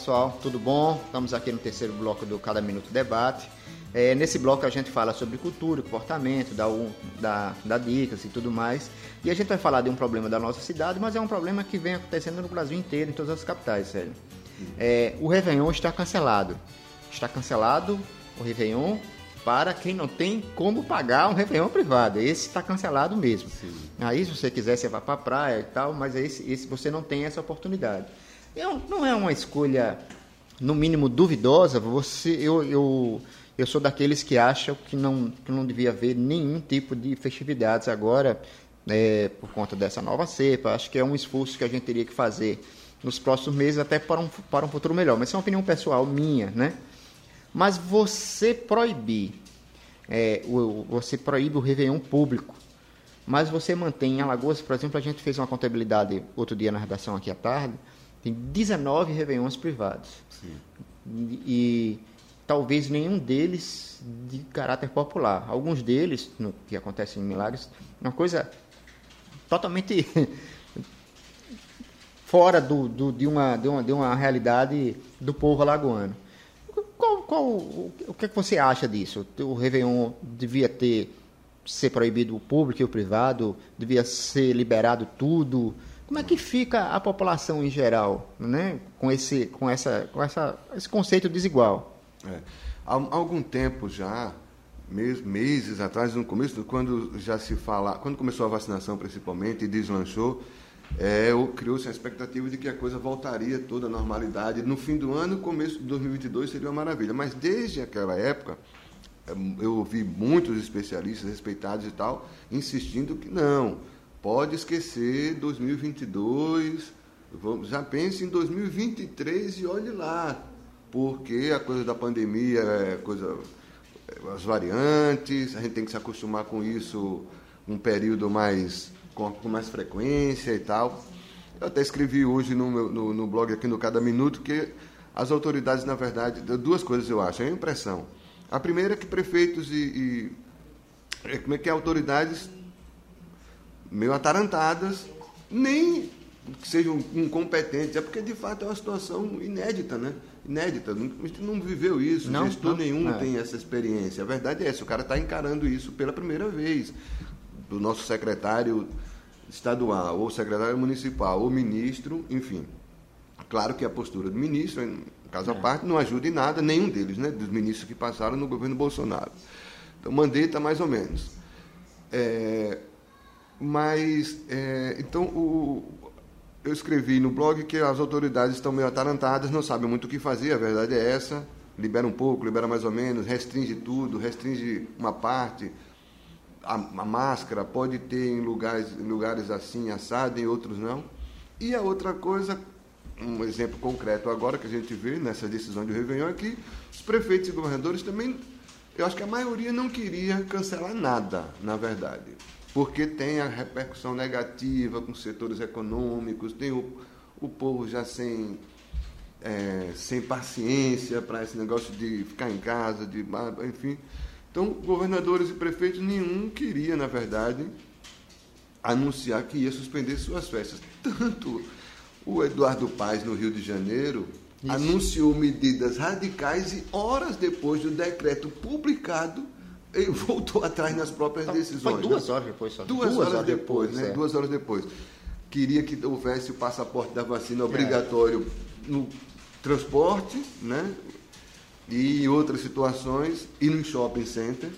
pessoal, tudo bom? Estamos aqui no terceiro bloco do Cada Minuto Debate. É, nesse bloco a gente fala sobre cultura, comportamento, dá, um, dá, dá dicas e tudo mais. E a gente vai falar de um problema da nossa cidade, mas é um problema que vem acontecendo no Brasil inteiro, em todas as capitais, sério. É, o Réveillon está cancelado. Está cancelado o Réveillon para quem não tem como pagar um Réveillon privado. Esse está cancelado mesmo. Sim. Aí, se você quiser, você vai para a praia e tal, mas esse, esse você não tem essa oportunidade. Eu, não é uma escolha, no mínimo, duvidosa. Você, eu, eu eu sou daqueles que acham que não, que não devia haver nenhum tipo de festividades agora, é, por conta dessa nova cepa. Acho que é um esforço que a gente teria que fazer nos próximos meses, até para um, para um futuro melhor. Mas isso é uma opinião pessoal minha, né? Mas você proibir, é, o, você proíbe o Réveillon público, mas você mantém em Alagoas, por exemplo, a gente fez uma contabilidade outro dia na redação aqui à tarde, tem 19 Réveillons privados. Sim. E, talvez nenhum deles de caráter popular. Alguns deles, no que acontece em Milagres, uma coisa totalmente fora do, do, de, uma, de, uma, de uma realidade do povo alagoano. Qual, qual, o que, é que você acha disso? O Réveillon devia ter ser proibido o público e o privado? Devia ser liberado tudo? Como é que fica a população em geral, né? com, esse, com, essa, com essa, esse conceito desigual? É. Há, algum tempo já, meses, atrás, no começo, quando já se fala, quando começou a vacinação principalmente e deslanchou, é, criou-se a expectativa de que a coisa voltaria toda à normalidade. No fim do ano, começo de 2022 seria uma maravilha. Mas desde aquela época, é, eu ouvi muitos especialistas respeitados e tal, insistindo que não, pode esquecer 2022, já pense em 2023 e olhe lá porque a coisa da pandemia é coisa é, as variantes, a gente tem que se acostumar com isso um período mais com, com mais frequência e tal. Eu até escrevi hoje no, meu, no, no, blog aqui no Cada Minuto que as autoridades, na verdade, duas coisas eu acho, é a impressão. A primeira é que prefeitos e, e é, como é que é, autoridades meio atarantadas, nem que sejam incompetentes, é porque de fato é uma situação inédita, né? inédita. A gente não viveu isso, não, gestor não, nenhum é. tem essa experiência. A verdade é essa, o cara está encarando isso pela primeira vez. Do nosso secretário estadual, ou secretário municipal, ou ministro, enfim. Claro que a postura do ministro, em caso à é. parte, não ajuda em nada, nenhum deles, né? Dos ministros que passaram no governo Bolsonaro. Então, mandeta mais ou menos. É, mas, é, então, o, eu escrevi no blog que as autoridades estão meio atarantadas, não sabem muito o que fazer, a verdade é essa. Libera um pouco, libera mais ou menos, restringe tudo, restringe uma parte. A, a máscara pode ter em lugares, lugares assim, assado, em outros não. E a outra coisa, um exemplo concreto agora que a gente vê nessa decisão de Réveillon é que os prefeitos e governadores também, eu acho que a maioria não queria cancelar nada, na verdade porque tem a repercussão negativa com setores econômicos, tem o, o povo já sem, é, sem paciência para esse negócio de ficar em casa, de enfim. Então, governadores e prefeitos, nenhum queria, na verdade, anunciar que ia suspender suas festas. Tanto o Eduardo Paes, no Rio de Janeiro, Isso. anunciou medidas radicais e horas depois do decreto publicado ele voltou atrás nas próprias decisões. Foi duas né? horas depois só. Duas, duas horas, depois, depois né? É. Duas horas depois. Queria que houvesse o passaporte da vacina obrigatório é. no transporte, né? E em outras situações, e no shopping center,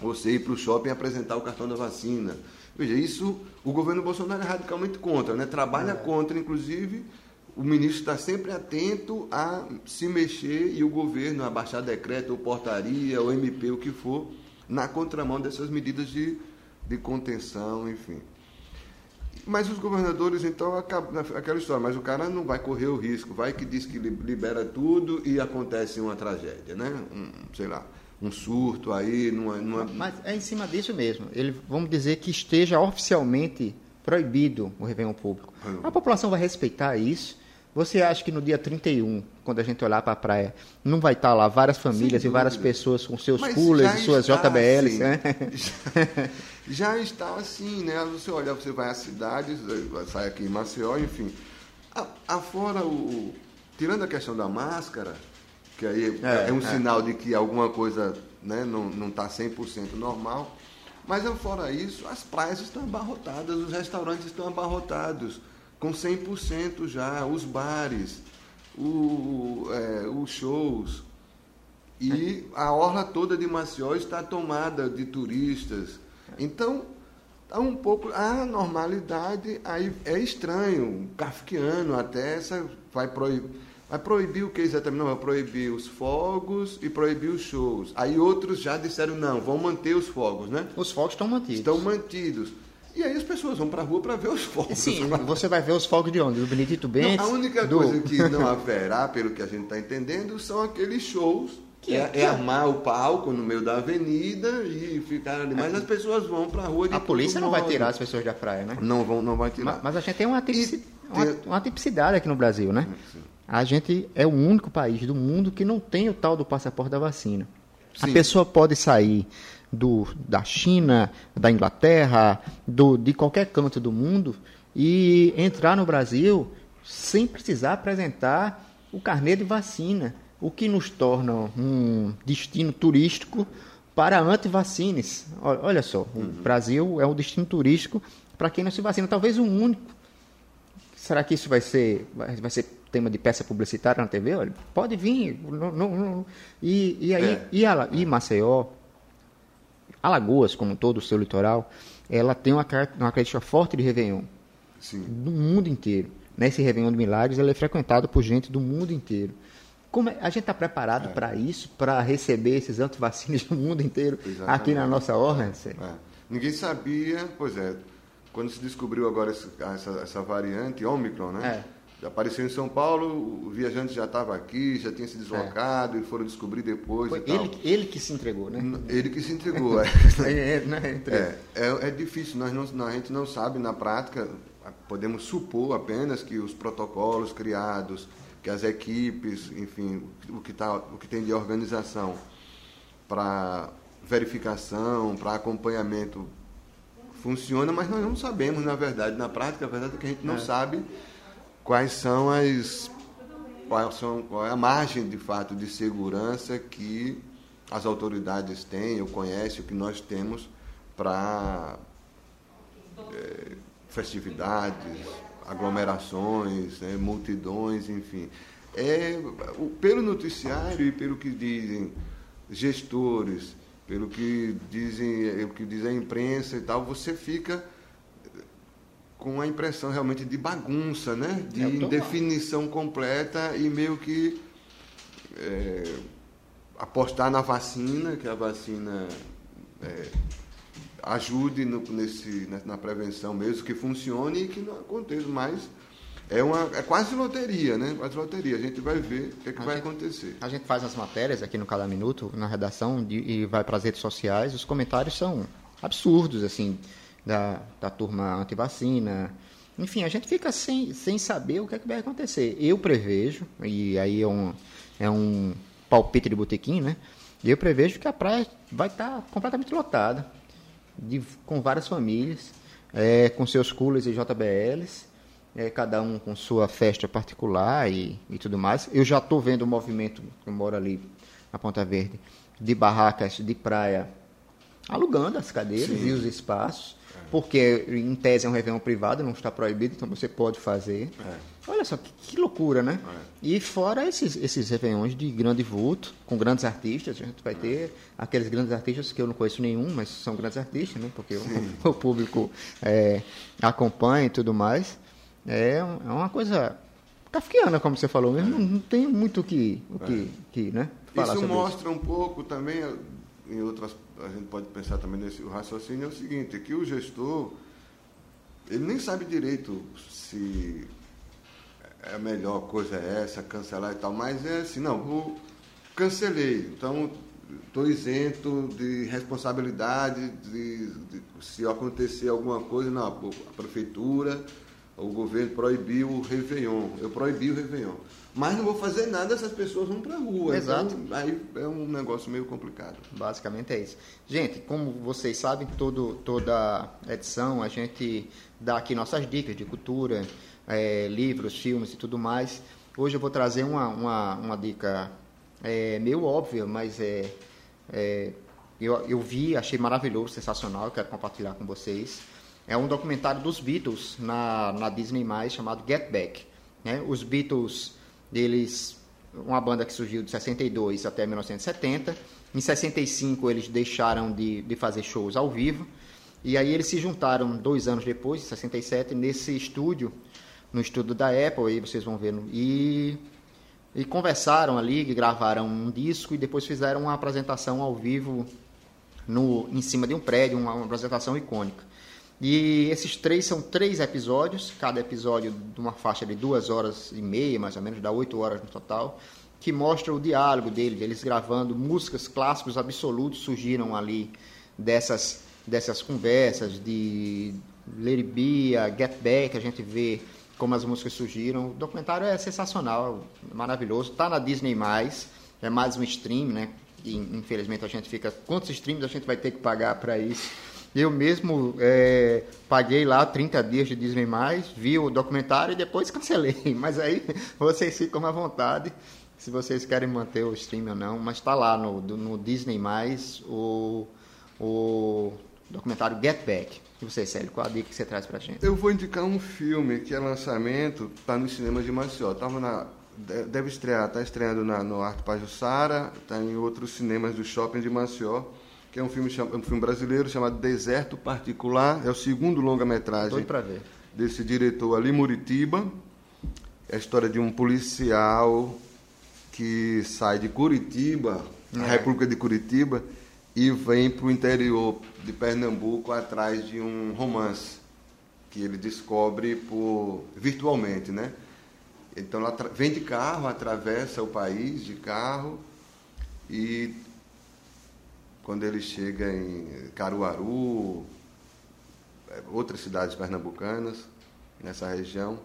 você ir para o shopping apresentar o cartão da vacina. Veja, isso o governo Bolsonaro é radicalmente contra, né? Trabalha é. contra, inclusive, o ministro está sempre atento a se mexer e o governo a baixar decreto ou portaria ou MP, o que for, na contramão dessas medidas de, de contenção, enfim. Mas os governadores, então, acabam, aquela história, mas o cara não vai correr o risco, vai que diz que libera tudo e acontece uma tragédia, né? Um, sei lá, um surto aí, numa, numa... Mas é em cima disso mesmo. Ele, vamos dizer que esteja oficialmente proibido o Réveillon público. A população vai respeitar isso você acha que no dia 31, quando a gente olhar para a praia, não vai estar tá lá várias famílias e várias pessoas com seus Mas coolers e suas JBLs, assim, né? Já, já, está assim, né? Você olha, você vai às cidades, sai aqui em Maceió, enfim. Afora o, tirando a questão da máscara, que aí é, é um é. sinal de que alguma coisa né, não está 100% normal, mas fora isso, as praias estão abarrotadas, os restaurantes estão abarrotados, com 100% já, os bares, o, é, os shows. E a orla toda de Maceió está tomada de turistas. Então, tá um pouco. A normalidade aí é estranho, kafkiano até, essa vai proibir. Vai proibir o que exatamente? Não, vai proibir os fogos e proibir os shows. Aí outros já disseram, não, vão manter os fogos, né? Os fogos estão mantidos. Estão mantidos. E aí as pessoas vão para a rua para ver os fogos. Sim, você vai ver os fogos de onde? Do Benedito Bentes? Não, a única do... coisa que não haverá, pelo que a gente está entendendo, são aqueles shows que é, é, armar o palco no meio da avenida e ficar ali. Mas as pessoas vão para a rua de A polícia não modo. vai tirar as pessoas da praia, né? Não, vão, não vai tirar. Mas, mas a gente tem uma, tipici... uma, uma, tipicidade aqui no Brasil, né? Sim. A gente é o único país do mundo que não tem o tal do passaporte da vacina. Sim. A pessoa pode sair do, da China, da Inglaterra, do, de qualquer canto do mundo e entrar no Brasil sem precisar apresentar o carnê de vacina o que nos torna um destino turístico para antivacines. Olha só, o uhum. Brasil é um destino turístico para quem não se vacina, talvez o único. Será que isso vai ser, vai ser tema de peça publicitária na TV? Olha, pode vir. Não, não, não. E, e aí, é. e, a, e Maceió, Alagoas, como todo o seu litoral, ela tem uma, uma característica forte de Réveillon. Sim. Do mundo inteiro. Nesse Réveillon de Milagres, ele é frequentado por gente do mundo inteiro. Como é, a gente está preparado é. para isso, para receber esses antivacinas do mundo inteiro Exatamente. aqui na nossa ordem? É. Ninguém sabia, pois é, quando se descobriu agora essa, essa variante, Ômicron, né? É. Apareceu em São Paulo, o viajante já estava aqui, já tinha se deslocado é. e foram descobrir depois. Foi ele, ele, que se entregou, né? Ele que se entregou, é. Né? é, é, é difícil, nós não, a gente não sabe na prática, podemos supor apenas que os protocolos criados que as equipes, enfim, o que, tá, o que tem de organização para verificação, para acompanhamento funciona, mas nós não sabemos, na verdade, na prática, a verdade é que a gente não é. sabe quais são as qual, são, qual é a margem de fato de segurança que as autoridades têm ou conhecem, o que nós temos para é, festividades, aglomerações, né, multidões, enfim. É, pelo noticiário e pelo que dizem gestores, pelo que dizem, o que diz a imprensa e tal, você fica com a impressão realmente de bagunça, né? De indefinição completa e meio que é, apostar na vacina, que a vacina é, ajude no, nesse, na prevenção mesmo, que funcione e que não aconteça mais. É, uma, é quase loteria, né? Quase loteria. A gente vai ver o que, é que vai gente, acontecer. A gente faz as matérias aqui no Cada Minuto, na redação, de, e vai para as redes sociais. Os comentários são absurdos, assim, da, da turma antivacina. Enfim, a gente fica sem, sem saber o que, é que vai acontecer. Eu prevejo, e aí é um, é um palpite de botequim, né? Eu prevejo que a praia vai estar completamente lotada de, com várias famílias, é, com seus coolers e JBLs, é, cada um com sua festa particular e, e tudo mais. Eu já estou vendo o movimento, eu moro ali na Ponta Verde, de barracas de praia alugando as cadeiras Sim. e os espaços, porque em tese é um Réveillon privado, não está proibido, então você pode fazer. É. Olha só, que, que loucura, né? É. E fora esses, esses Réveillons de grande vulto, com grandes artistas, a gente vai ter aqueles grandes artistas que eu não conheço nenhum, mas são grandes artistas, né? Porque o, o, público é, acompanha e tudo mais. É, é uma coisa kafkiana, como você falou mesmo, não, não tem muito o que, o que, é. que né, falar Isso mostra isso. um pouco também, em outras, a gente pode pensar também nesse raciocínio, é o seguinte, que o gestor, ele nem sabe direito se é a melhor coisa é essa, cancelar e tal, mas é assim, não, vou, cancelei, então estou isento de responsabilidade de, de, se acontecer alguma coisa, não, a prefeitura, o governo proibiu o Réveillon, eu proibi o Réveillon. Mas não vou fazer nada se as pessoas vão para rua. Exato. Então, aí é um negócio meio complicado. Basicamente é isso. Gente, como vocês sabem, todo, toda edição a gente dá aqui nossas dicas de cultura, é, livros, filmes e tudo mais. Hoje eu vou trazer uma, uma, uma dica é, meio óbvia, mas é, é eu, eu vi, achei maravilhoso, sensacional, quero compartilhar com vocês. É um documentário dos Beatles na, na Disney+, chamado Get Back. Né? Os Beatles, eles, uma banda que surgiu de 62 até 1970. Em 65 eles deixaram de, de fazer shows ao vivo. E aí eles se juntaram dois anos depois, em 67, nesse estúdio, no estúdio da Apple, aí vocês vão ver. E, e conversaram ali, gravaram um disco e depois fizeram uma apresentação ao vivo no, em cima de um prédio, uma, uma apresentação icônica. E esses três são três episódios, cada episódio de uma faixa de duas horas e meia, mais ou menos, dá oito horas no total, que mostra o diálogo deles, eles gravando músicas clássicos absolutos surgiram ali dessas, dessas conversas de Lady Bia, Get Back, a gente vê como as músicas surgiram. O documentário é sensacional, maravilhoso, está na Disney+, é mais um stream, né? E, infelizmente a gente fica. Quantos streams a gente vai ter que pagar para isso? Eu mesmo é, paguei lá 30 dias de Disney+, vi o documentário e depois cancelei. Mas aí vocês ficam à vontade se vocês querem manter o stream ou não. Mas está lá no, no Disney+, o, o documentário Get Back. E você, Célio, qual a dica que você traz pra gente? Eu vou indicar um filme que é lançamento, está nos cinemas de Maceió. Tava na deve estrear, está estreando na, no Arte Pajussara, está em outros cinemas do shopping de Maceió, que é um filme, um filme brasileiro chamado Deserto Particular, é o segundo longa-metragem desse diretor Ali Muritiba. É a história de um policial que sai de Curitiba, é. a República de Curitiba, e vem para o interior de Pernambuco atrás de um romance que ele descobre por virtualmente, né? Então ela vem de carro, atravessa o país de carro e quando ele chega em Caruaru, é, outras cidades pernambucanas, nessa região,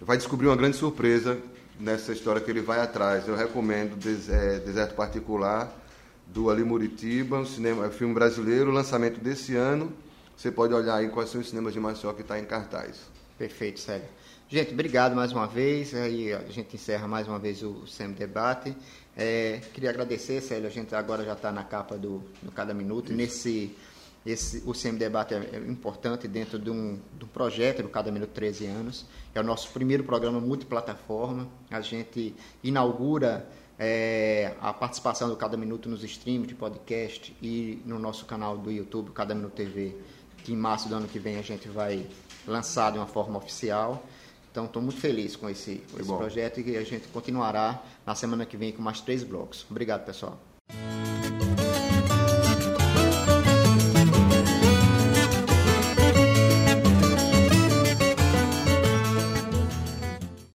vai descobrir uma grande surpresa nessa história que ele vai atrás. Eu recomendo é, Deserto Particular, do Ali Muritiba, um cinema, é um filme brasileiro, lançamento desse ano. Você pode olhar aí quais são os cinemas de Maceió que está em cartaz. Perfeito, Sérgio. Gente, obrigado mais uma vez. Aí a gente encerra mais uma vez o SEM Debate. É, queria agradecer, Célio. A gente agora já está na capa do, do Cada Minuto. Isso. Nesse, esse, o SEM Debate é, é, importante dentro de um, do projeto do Cada Minuto 13 anos. É o nosso primeiro programa multiplataforma. A gente inaugura é, a participação do Cada Minuto nos streams de podcast e no nosso canal do YouTube, Cada Minuto TV, que em março do ano que vem a gente vai lançar de uma forma oficial. Então, estou muito feliz com esse, com esse projeto e a gente continuará na semana que vem com mais três blocos. Obrigado, pessoal.